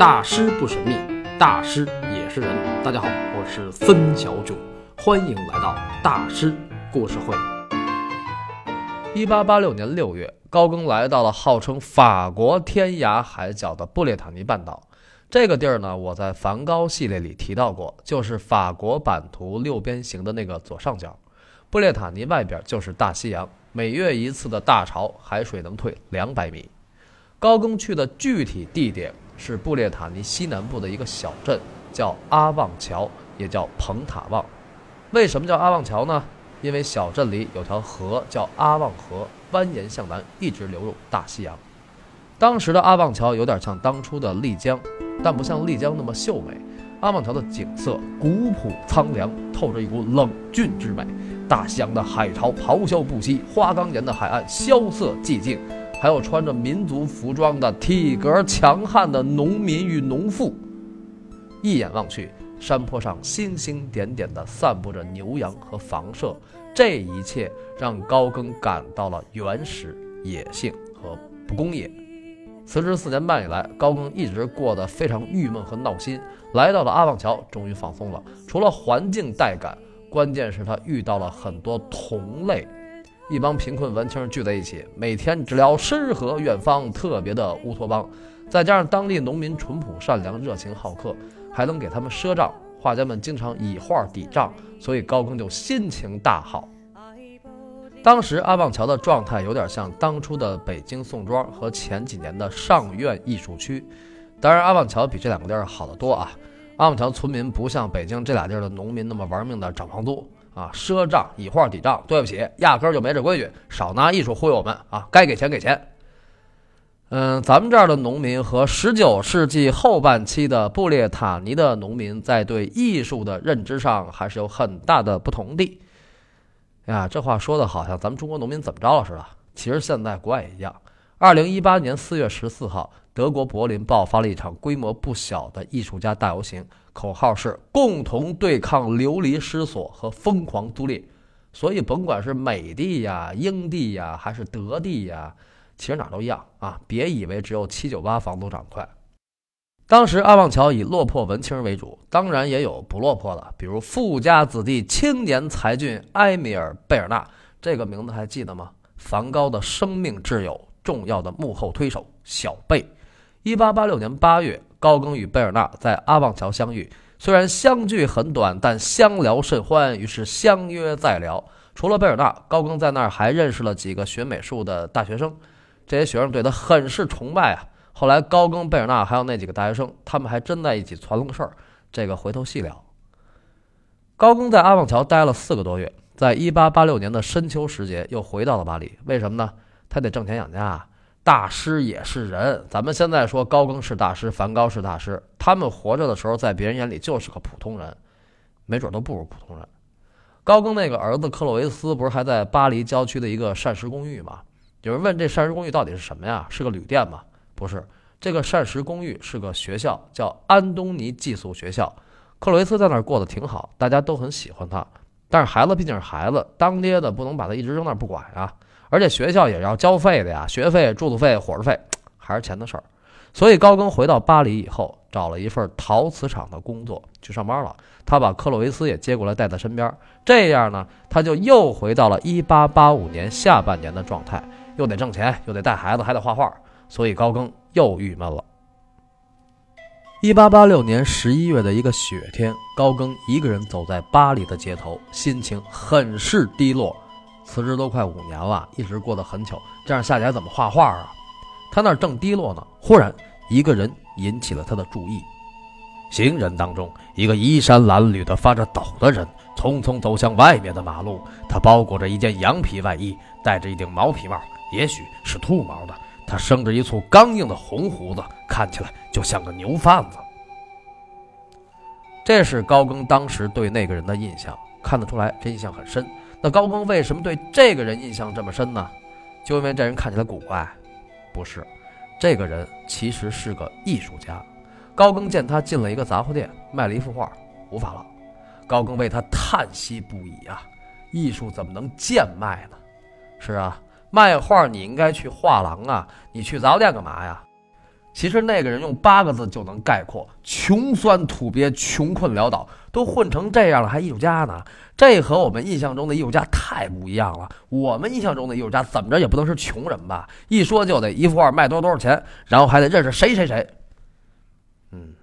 大师不神秘，大师也是人。大家好，我是孙小九，欢迎来到大师故事会。一八八六年六月，高更来到了号称法国天涯海角的布列塔尼半岛。这个地儿呢，我在梵高系列里提到过，就是法国版图六边形的那个左上角。布列塔尼外边就是大西洋，每月一次的大潮，海水能退两百米。高更去的具体地点是布列塔尼西南部的一个小镇，叫阿旺桥，也叫蓬塔旺。为什么叫阿旺桥呢？因为小镇里有条河叫阿旺河，蜿蜒向南，一直流入大西洋。当时的阿旺桥有点像当初的丽江，但不像丽江那么秀美。阿旺桥的景色古朴苍凉，透着一股冷峻之美。大西洋的海潮咆哮不息，花岗岩的海岸萧瑟寂静。还有穿着民族服装的体格强悍的农民与农妇，一眼望去，山坡上星星点点地散布着牛羊和房舍，这一切让高更感到了原始、野性和不工业。辞职四年半以来，高更一直过得非常郁闷和闹心。来到了阿旺桥，终于放松了。除了环境带感，关键是他遇到了很多同类。一帮贫困文青聚在一起，每天只聊诗和远方，特别的乌托邦。再加上当地农民淳朴善良、热情好客，还能给他们赊账，画家们经常以画抵账，所以高更就心情大好。当时阿旺桥的状态有点像当初的北京宋庄和前几年的上苑艺术区，当然阿旺桥比这两个地儿好得多啊。阿旺桥村民不像北京这俩地儿的农民那么玩命的涨房租。啊，赊账以画抵账，对不起，压根儿就没这规矩，少拿艺术忽悠我们啊！该给钱给钱。嗯，咱们这儿的农民和十九世纪后半期的布列塔尼的农民在对艺术的认知上还是有很大的不同的。呀，这话说的好像咱们中国农民怎么着了似的，其实现在国外也一样。二零一八年四月十四号，德国柏林爆发了一场规模不小的艺术家大游行。口号是共同对抗流离失所和疯狂租赁，所以甭管是美帝呀、英帝呀，还是德帝呀，其实哪都一样啊！别以为只有七九八房租涨快。当时阿旺桥以落魄文青为主，当然也有不落魄的，比如富家子弟、青年才俊埃米尔·贝尔纳，这个名字还记得吗？梵高的生命挚友，重要的幕后推手小贝。一八八六年八月。高更与贝尔纳在阿旺桥相遇，虽然相聚很短，但相聊甚欢，于是相约再聊。除了贝尔纳，高更在那儿还认识了几个学美术的大学生，这些学生对他很是崇拜啊。后来，高更、贝尔纳还有那几个大学生，他们还真在一起传了个事儿，这个回头细聊。高更在阿旺桥待了四个多月，在一八八六年的深秋时节又回到了巴黎，为什么呢？他得挣钱养家。啊大师也是人，咱们现在说高更是大师，梵高是大师，他们活着的时候，在别人眼里就是个普通人，没准都不如普通人。高更那个儿子克洛维斯不是还在巴黎郊区的一个膳食公寓吗？有人问这膳食公寓到底是什么呀？是个旅店吗？不是，这个膳食公寓是个学校，叫安东尼寄宿学校。克洛维斯在那儿过得挺好，大家都很喜欢他。但是孩子毕竟是孩子，当爹的不能把他一直扔那儿不管呀。而且学校也要交费的呀，学费、住宿费、伙食费，还是钱的事儿。所以高更回到巴黎以后，找了一份陶瓷厂的工作去上班了。他把克洛维斯也接过来带在身边，这样呢，他就又回到了1885年下半年的状态，又得挣钱，又得带孩子，还得画画。所以高更又郁闷了。1886年11月的一个雪天，高更一个人走在巴黎的街头，心情很是低落。辞职都快五年了，一直过得很糗，这样下去还怎么画画啊？他那正低落呢，忽然一个人引起了他的注意。行人当中，一个衣衫褴褛的、发着抖的人匆匆走向外面的马路。他包裹着一件羊皮外衣，戴着一顶毛皮帽，也许是兔毛的。他生着一簇刚硬的红胡子，看起来就像个牛贩子。这是高更当时对那个人的印象，看得出来，这印象很深。那高更为什么对这个人印象这么深呢？就因为这人看起来古怪？不是，这个人其实是个艺术家。高更见他进了一个杂货店，卖了一幅画，无法了。高更为他叹息不已啊！艺术怎么能贱卖呢？是啊，卖画你应该去画廊啊，你去杂货店干嘛呀？其实那个人用八个字就能概括：穷酸土鳖，穷困潦倒，都混成这样了，还艺术家呢？这和我们印象中的艺术家太不一样了。我们印象中的艺术家怎么着也不能是穷人吧？一说就得一幅画卖多少多少钱，然后还得认识谁谁谁。嗯，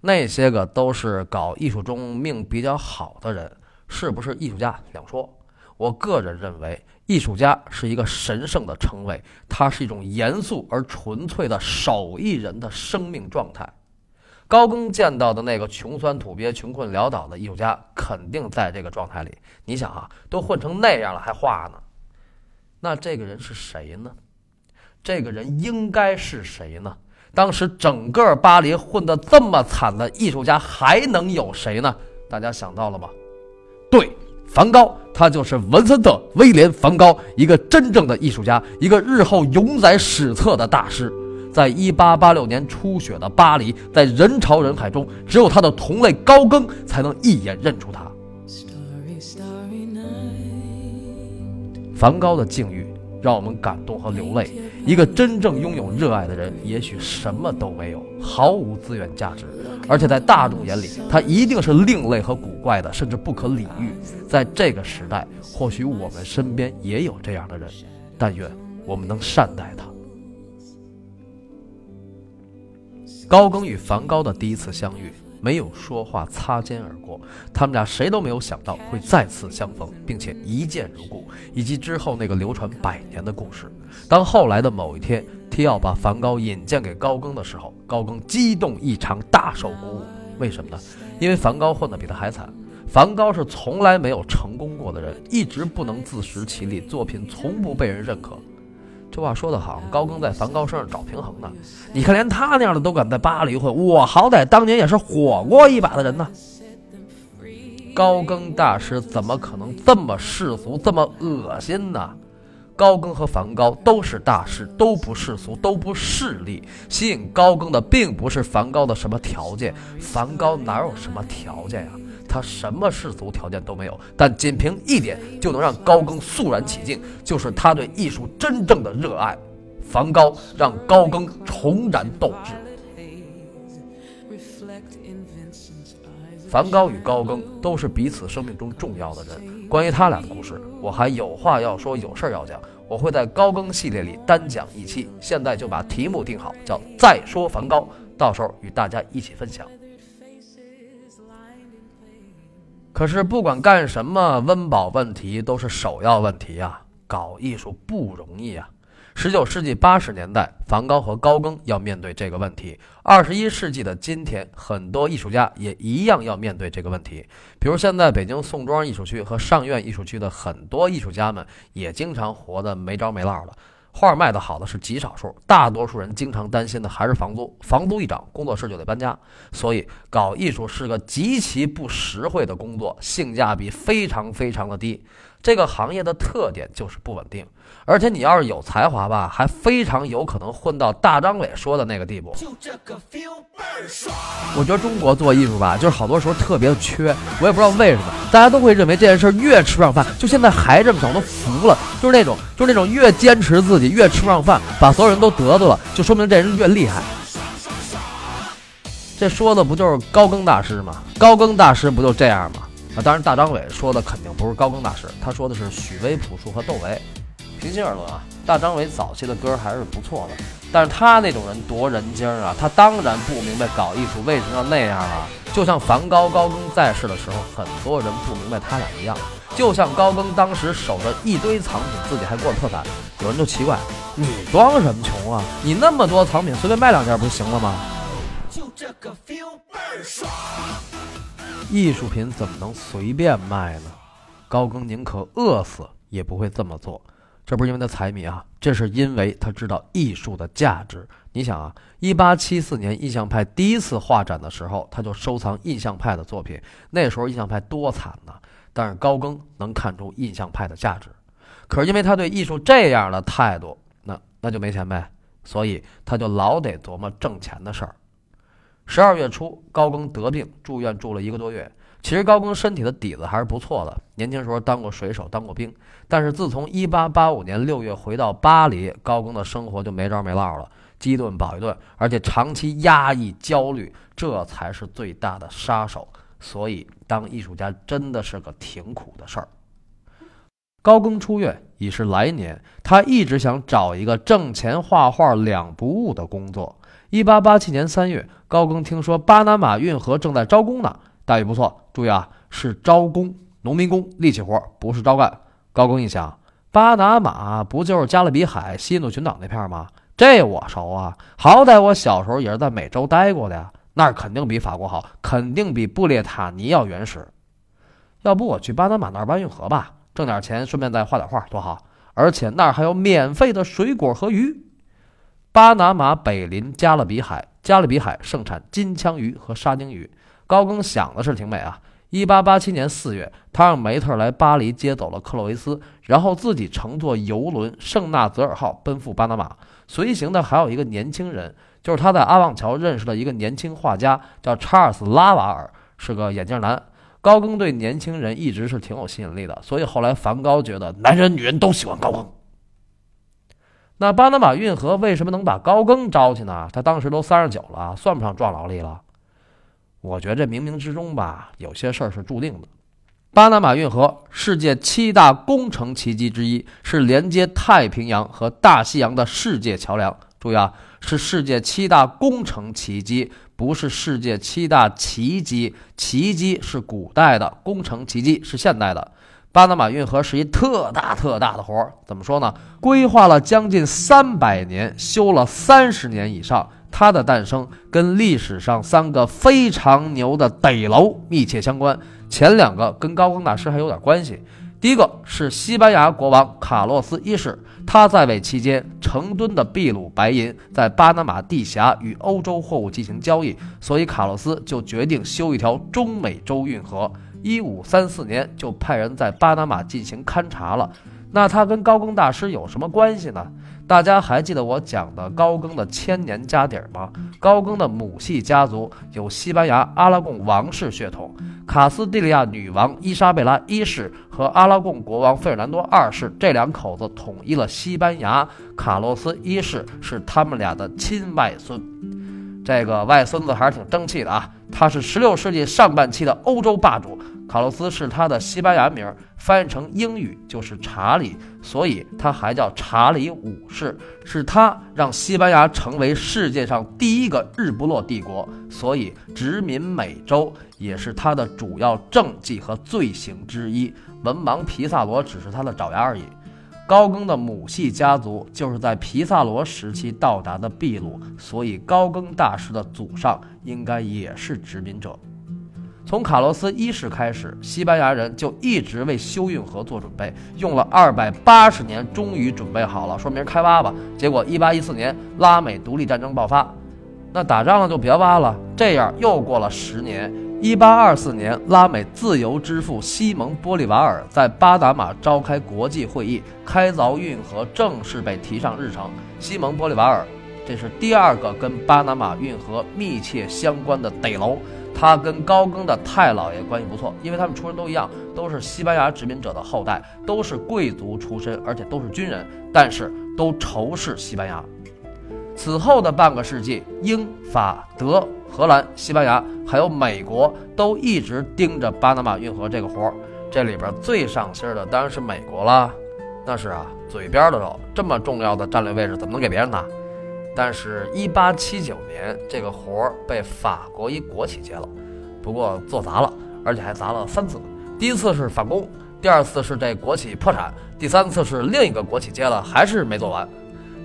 那些个都是搞艺术中命比较好的人，是不是艺术家两说。我个人认为，艺术家是一个神圣的称谓，它是一种严肃而纯粹的手艺人的生命状态。高更见到的那个穷酸土鳖、穷困潦倒的艺术家，肯定在这个状态里。你想啊，都混成那样了还画呢？那这个人是谁呢？这个人应该是谁呢？当时整个巴黎混得这么惨的艺术家，还能有谁呢？大家想到了吗？对。梵高，他就是文森特·威廉·梵高，一个真正的艺术家，一个日后永载史册的大师。在1886年初雪的巴黎，在人潮人海中，只有他的同类高更才能一眼认出他。梵高的境遇。让我们感动和流泪。一个真正拥有热爱的人，也许什么都没有，毫无资源价值，而且在大众眼里，他一定是另类和古怪的，甚至不可理喻。在这个时代，或许我们身边也有这样的人，但愿我们能善待他。高更与梵高的第一次相遇。没有说话，擦肩而过。他们俩谁都没有想到会再次相逢，并且一见如故，以及之后那个流传百年的故事。当后来的某一天，提奥把梵高引荐给高更的时候，高更激动异常，大受鼓舞。为什么呢？因为梵高混得比他还惨。梵高是从来没有成功过的人，一直不能自食其力，作品从不被人认可。这话说得好，高更在梵高身上找平衡呢。你看，连他那样的都敢在巴黎混，我好歹当年也是火过一把的人呢。高更大师怎么可能这么世俗，这么恶心呢？高更和梵高都是大师，都不世俗，都不势利。吸引高更的并不是梵高的什么条件，梵高哪有什么条件呀？他什么世俗条件都没有，但仅凭一点就能让高更肃然起敬，就是他对艺术真正的热爱。梵高让高更重燃斗志。梵高与高更都是彼此生命中重要的人。关于他俩的故事，我还有话要说，有事儿要讲。我会在高更系列里单讲一期，现在就把题目定好，叫“再说梵高”，到时候与大家一起分享。可是不管干什么，温饱问题都是首要问题啊！搞艺术不容易啊！十九世纪八十年代，梵高和高更要面对这个问题；二十一世纪的今天，很多艺术家也一样要面对这个问题。比如现在北京宋庄艺术区和上院艺术区的很多艺术家们，也经常活得没着没落的。画儿卖得好的是极少数，大多数人经常担心的还是房租，房租一涨，工作室就得搬家。所以搞艺术是个极其不实惠的工作，性价比非常非常的低。这个行业的特点就是不稳定，而且你要是有才华吧，还非常有可能混到大张伟说的那个地步。就这个 feel 帮爽我觉得中国做艺术吧，就是好多时候特别缺，我也不知道为什么，大家都会认为这件事越吃不上饭。就现在还这么想，我都服了。就是那种，就是那种越坚持自己越吃不上饭，把所有人都得罪了，就说明这人越厉害。这说的不就是高更大师吗？高更大师不就这样吗？啊当然，大张伟说的肯定不是高更大师，他说的是许巍、朴树和窦唯。平心而论啊，大张伟早期的歌还是不错的，但是他那种人夺人精啊，他当然不明白搞艺术为什么要那样了。就像梵高、高更在世的时候，很多人不明白他俩一样。就像高更当时守着一堆藏品，自己还过得特惨，有人就奇怪，你装什么穷啊？你那么多藏品，随便卖两件不就行了吗？就这个 feel 倍儿爽。艺术品怎么能随便卖呢？高更宁可饿死也不会这么做。这不是因为他财迷啊，这是因为他知道艺术的价值。你想啊，一八七四年印象派第一次画展的时候，他就收藏印象派的作品。那时候印象派多惨呐！但是高更能看出印象派的价值。可是因为他对艺术这样的态度，那那就没钱呗。所以他就老得琢磨挣钱的事儿。十二月初，高更得病住院，住了一个多月。其实高更身体的底子还是不错的，年轻时候当过水手，当过兵。但是自从1885年6月回到巴黎，高更的生活就没着没落了。饥一顿饱一顿，而且长期压抑焦虑，这才是最大的杀手。所以，当艺术家真的是个挺苦的事儿。高更出院已是来年，他一直想找一个挣钱画画两不误的工作。一八八七年三月，高更听说巴拿马运河正在招工呢，待遇不错。注意啊，是招工，农民工，力气活，不是招干。高更一想，巴拿马不就是加勒比海西印度群岛那片吗？这我熟啊，好歹我小时候也是在美洲待过的呀，那儿肯定比法国好，肯定比布列塔尼要原始。要不我去巴拿马那儿搬运河吧？挣点钱，顺便再画点画，多好！而且那儿还有免费的水果和鱼。巴拿马北临加勒比海，加勒比海盛产金枪鱼和沙丁鱼。高更想的是挺美啊。一八八七年四月，他让梅特来巴黎接走了克洛维斯，然后自己乘坐游轮圣纳泽尔号奔赴巴拿马。随行的还有一个年轻人，就是他在阿旺桥认识的一个年轻画家，叫查尔斯·拉瓦尔，是个眼镜男。高更对年轻人一直是挺有吸引力的，所以后来梵高觉得男人女人都喜欢高更。那巴拿马运河为什么能把高更招去呢？他当时都三十九了，算不上壮劳力了。我觉得这冥冥之中吧，有些事儿是注定的。巴拿马运河世界七大工程奇迹之一，是连接太平洋和大西洋的世界桥梁。注意啊，是世界七大工程奇迹。不是世界七大奇迹，奇迹是古代的，工程奇迹是现代的。巴拿马运河是一特大特大的活儿，怎么说呢？规划了将近三百年，修了三十年以上。它的诞生跟历史上三个非常牛的得楼密切相关，前两个跟高光大师还有点关系。第一个是西班牙国王卡洛斯一世，他在位期间，成吨的秘鲁白银在巴拿马地峡与欧洲货物进行交易，所以卡洛斯就决定修一条中美洲运河。一五三四年就派人在巴拿马进行勘察了。那他跟高更大师有什么关系呢？大家还记得我讲的高更的千年家底儿吗？高更的母系家族有西班牙阿拉贡王室血统，卡斯蒂利亚女王伊莎贝拉一世和阿拉贡国王费尔南多二世这两口子统一了西班牙，卡洛斯一世是他们俩的亲外孙。这个外孙子还是挺争气的啊！他是16世纪上半期的欧洲霸主。卡洛斯是他的西班牙名，翻译成英语就是查理，所以他还叫查理五世。是他让西班牙成为世界上第一个日不落帝国，所以殖民美洲也是他的主要政绩和罪行之一。文盲皮萨罗只是他的爪牙而已。高更的母系家族就是在皮萨罗时期到达的秘鲁，所以高更大师的祖上应该也是殖民者。从卡洛斯一世开始，西班牙人就一直为修运河做准备，用了二百八十年，终于准备好了，说明开挖吧。结果一八一四年拉美独立战争爆发，那打仗了就别挖了。这样又过了十年。一八二四年，拉美自由之父西蒙·玻利瓦尔在巴拿马召开国际会议，开凿运河正式被提上日程。西蒙·玻利瓦尔，这是第二个跟巴拿马运河密切相关的得楼。他跟高更的太老爷关系不错，因为他们出身都一样，都是西班牙殖民者的后代，都是贵族出身，而且都是军人，但是都仇视西班牙。此后的半个世纪，英法德。荷兰、西班牙还有美国都一直盯着巴拿马运河这个活儿，这里边最上心的当然是美国了。那是啊，嘴边的肉，这么重要的战略位置怎么能给别人呢？但是1879年这个活儿被法国一国企接了，不过做砸了，而且还砸了三次。第一次是反攻，第二次是这国企破产，第三次是另一个国企接了，还是没做完。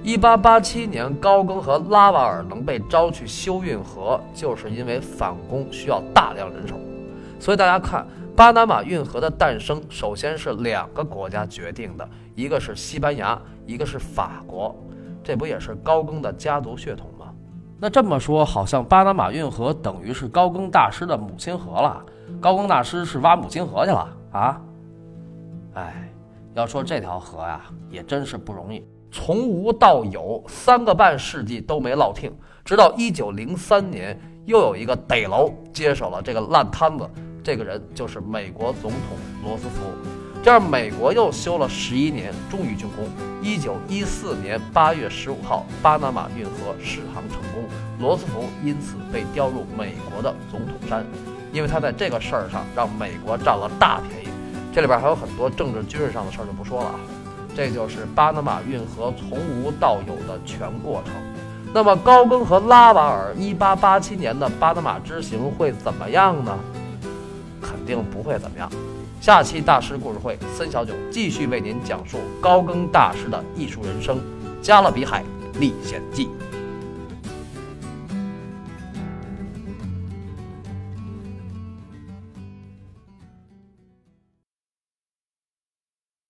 一八八七年，高更和拉瓦尔能被招去修运河，就是因为反攻需要大量人手。所以大家看，巴拿马运河的诞生，首先是两个国家决定的，一个是西班牙，一个是法国。这不也是高更的家族血统吗？那这么说，好像巴拿马运河等于是高更大师的母亲河了。高更大师是挖母亲河去了啊？哎，要说这条河呀，也真是不容易。从无到有，三个半世纪都没落听，直到一九零三年，又有一个逮楼接手了这个烂摊子。这个人就是美国总统罗斯福。这样，美国又修了十一年，终于竣工。一九一四年八月十五号，巴拿马运河试航成功，罗斯福因此被调入美国的总统山，因为他在这个事儿上让美国占了大便宜。这里边还有很多政治军事上的事儿就不说了啊。这就是巴拿马运河从无到有的全过程。那么高更和拉瓦尔一八八七年的巴拿马之行会怎么样呢？肯定不会怎么样。下期大师故事会，森小九继续为您讲述高更大师的艺术人生，《加勒比海历险记》。